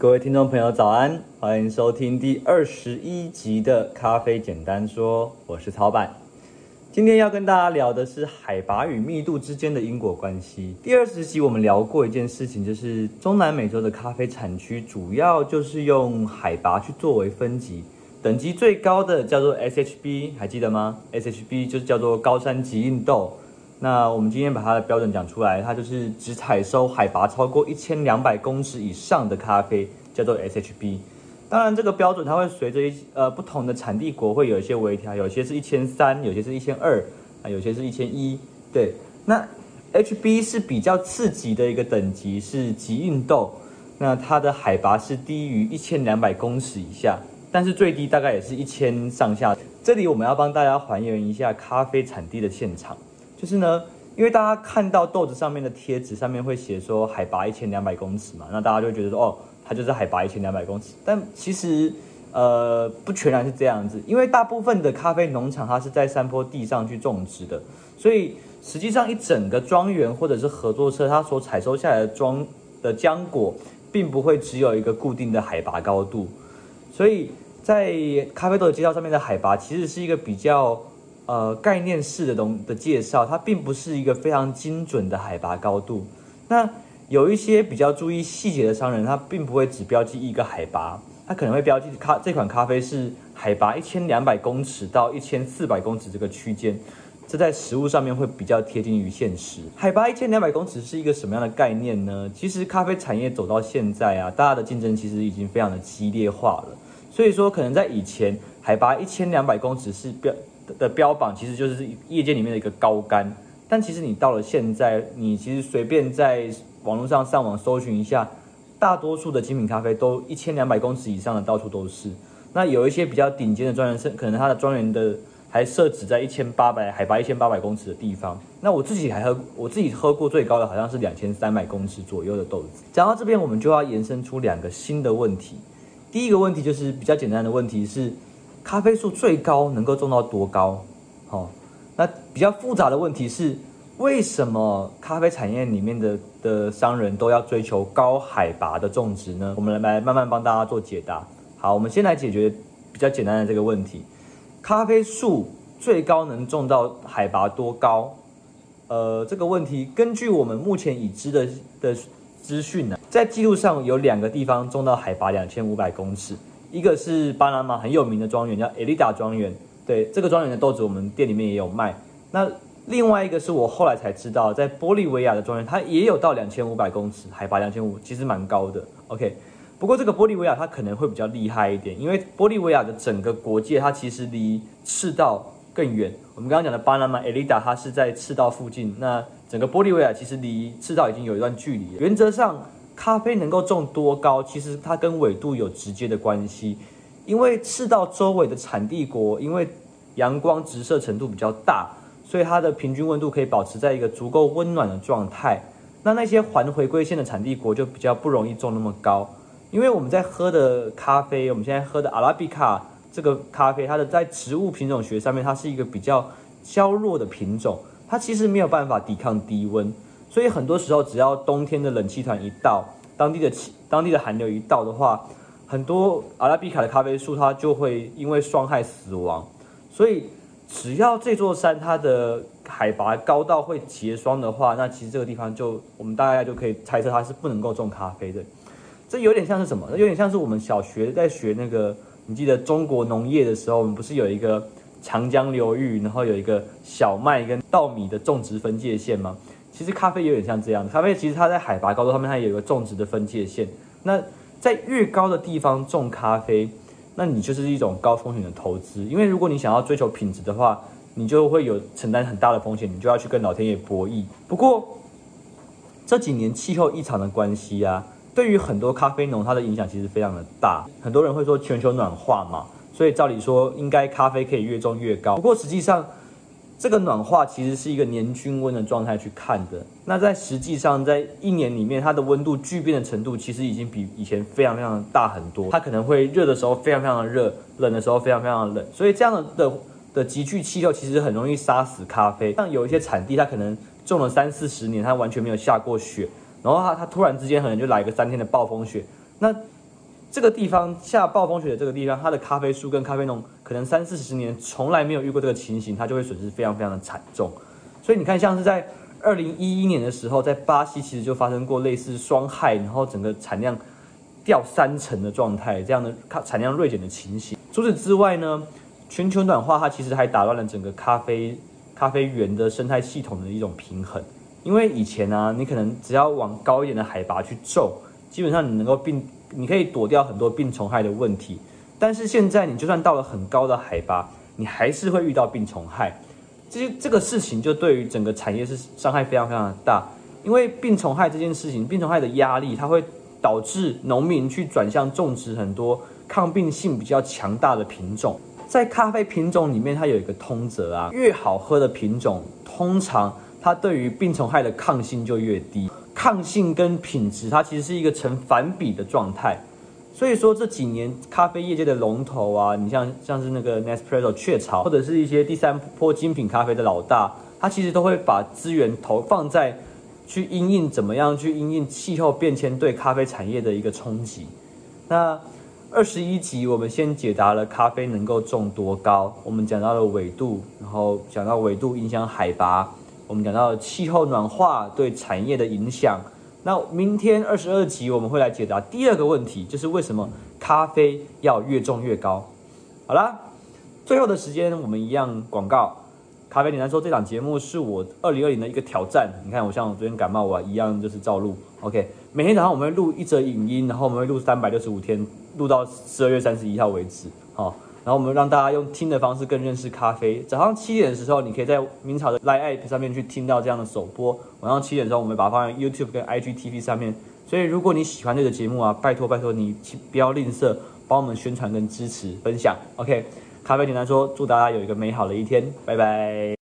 各位听众朋友，早安！欢迎收听第二十一集的《咖啡简单说》，我是曹板。今天要跟大家聊的是海拔与密度之间的因果关系。第二十集我们聊过一件事情，就是中南美洲的咖啡产区主要就是用海拔去作为分级，等级最高的叫做 SHB，还记得吗？SHB 就是叫做高山极硬豆。那我们今天把它的标准讲出来，它就是只采收海拔超过一千两百公尺以上的咖啡，叫做 SHB。当然，这个标准它会随着一呃不同的产地国会有一些微调，有些是一千三，有些是一千二，啊，有些是一千一。对，那 HB 是比较次级的一个等级，是极硬豆。那它的海拔是低于一千两百公尺以下，但是最低大概也是一千上下。这里我们要帮大家还原一下咖啡产地的现场。就是呢，因为大家看到豆子上面的贴纸上面会写说海拔一千两百公尺嘛，那大家就觉得说哦，它就是海拔一千两百公尺。但其实呃不全然是这样子，因为大部分的咖啡农场它是在山坡地上去种植的，所以实际上一整个庄园或者是合作社它所采收下来的庄的浆果，并不会只有一个固定的海拔高度，所以在咖啡豆的介绍上面的海拔其实是一个比较。呃，概念式的东的介绍，它并不是一个非常精准的海拔高度。那有一些比较注意细节的商人，他并不会只标记一个海拔，他可能会标记咖这款咖啡是海拔一千两百公尺到一千四百公尺这个区间，这在实物上面会比较贴近于现实。海拔一千两百公尺是一个什么样的概念呢？其实咖啡产业走到现在啊，大家的竞争其实已经非常的激烈化了。所以说，可能在以前海拔一千两百公尺是标。的标榜其实就是业界里面的一个高杆，但其实你到了现在，你其实随便在网络上上网搜寻一下，大多数的精品咖啡都一千两百公尺以上的到处都是。那有一些比较顶尖的庄园，是可能它的庄园的还设置在一千八百海拔一千八百公尺的地方。那我自己还喝，我自己喝过最高的好像是两千三百公尺左右的豆子。讲到这边，我们就要延伸出两个新的问题。第一个问题就是比较简单的问题是。咖啡树最高能够种到多高？哦，那比较复杂的问题是，为什么咖啡产业里面的的商人都要追求高海拔的种植呢？我们来慢慢帮大家做解答。好，我们先来解决比较简单的这个问题：咖啡树最高能种到海拔多高？呃，这个问题根据我们目前已知的的资讯呢，在记录上有两个地方种到海拔两千五百公尺。一个是巴拿马很有名的庄园，叫 Elida 庄园。对，这个庄园的豆子，我们店里面也有卖。那另外一个是我后来才知道，在玻利维亚的庄园，它也有到两千五百公尺，海拔两千五，其实蛮高的。OK，不过这个玻利维亚它可能会比较厉害一点，因为玻利维亚的整个国界它其实离赤道更远。我们刚刚讲的巴拿马 Elida 它是在赤道附近，那整个玻利维亚其实离赤道已经有一段距离了。原则上。咖啡能够种多高，其实它跟纬度有直接的关系。因为赤道周围的产地国，因为阳光直射程度比较大，所以它的平均温度可以保持在一个足够温暖的状态。那那些环回归线的产地国就比较不容易种那么高。因为我们在喝的咖啡，我们现在喝的阿拉比卡这个咖啡，它的在植物品种学上面，它是一个比较娇弱的品种，它其实没有办法抵抗低温。所以很多时候，只要冬天的冷气团一到，当地的气、当地的寒流一到的话，很多阿拉比卡的咖啡树它就会因为霜害死亡。所以只要这座山它的海拔高到会结霜的话，那其实这个地方就我们大概就可以猜测它是不能够种咖啡的。这有点像是什么？有点像是我们小学在学那个，你记得中国农业的时候，我们不是有一个长江流域，然后有一个小麦跟稻米的种植分界线吗？其实咖啡有点像这样，咖啡其实它在海拔高度上面，它也有个种植的分界线。那在越高的地方种咖啡，那你就是一种高风险的投资，因为如果你想要追求品质的话，你就会有承担很大的风险，你就要去跟老天爷博弈。不过这几年气候异常的关系啊，对于很多咖啡农它的影响其实非常的大。很多人会说全球暖化嘛，所以照理说应该咖啡可以越种越高。不过实际上，这个暖化其实是一个年均温的状态去看的。那在实际上，在一年里面，它的温度剧变的程度其实已经比以前非常非常大很多。它可能会热的时候非常非常的热，冷的时候非常非常的冷。所以这样的的急剧气候其实很容易杀死咖啡。像有一些产地，它可能种了三四十年，它完全没有下过雪，然后它它突然之间可能就来个三天的暴风雪。那这个地方下暴风雪的这个地方，它的咖啡树跟咖啡农可能三四十年从来没有遇过这个情形，它就会损失非常非常的惨重。所以你看，像是在二零一一年的时候，在巴西其实就发生过类似霜害，然后整个产量掉三成的状态，这样的咖产量锐减的情形。除此之外呢，全球暖化它其实还打乱了整个咖啡咖啡园的生态系统的一种平衡。因为以前呢、啊，你可能只要往高一点的海拔去种，基本上你能够并。你可以躲掉很多病虫害的问题，但是现在你就算到了很高的海拔，你还是会遇到病虫害。这这个事情就对于整个产业是伤害非常非常的大，因为病虫害这件事情，病虫害的压力，它会导致农民去转向种植很多抗病性比较强大的品种。在咖啡品种里面，它有一个通则啊，越好喝的品种，通常它对于病虫害的抗性就越低。抗性跟品质，它其实是一个成反比的状态，所以说这几年咖啡业界的龙头啊，你像像是那个 Nespresso 雀巢，或者是一些第三波精品咖啡的老大，它其实都会把资源投放在去因应怎么样去因应气候变迁对咖啡产业的一个冲击。那二十一集我们先解答了咖啡能够种多高，我们讲到了纬度，然后讲到纬度影响海拔。我们讲到气候暖化对产业的影响，那明天二十二集我们会来解答第二个问题，就是为什么咖啡要越种越高？好啦，最后的时间我们一样广告。咖啡简单说，这档节目是我二零二零的一个挑战。你看，我像我昨天感冒，我一样就是照录。OK，每天早上我们会录一则影音，然后我们会录三百六十五天，录到十二月三十一号为止。好。然后我们让大家用听的方式更认识咖啡。早上七点的时候，你可以在明朝的 Live App 上面去听到这样的首播。晚上七点的时候，我们把它放在 YouTube 跟 IGTV 上面。所以如果你喜欢这个节目啊，拜托拜托你不要吝啬帮我们宣传跟支持分享。OK，咖啡简单说，祝大家有一个美好的一天，拜拜。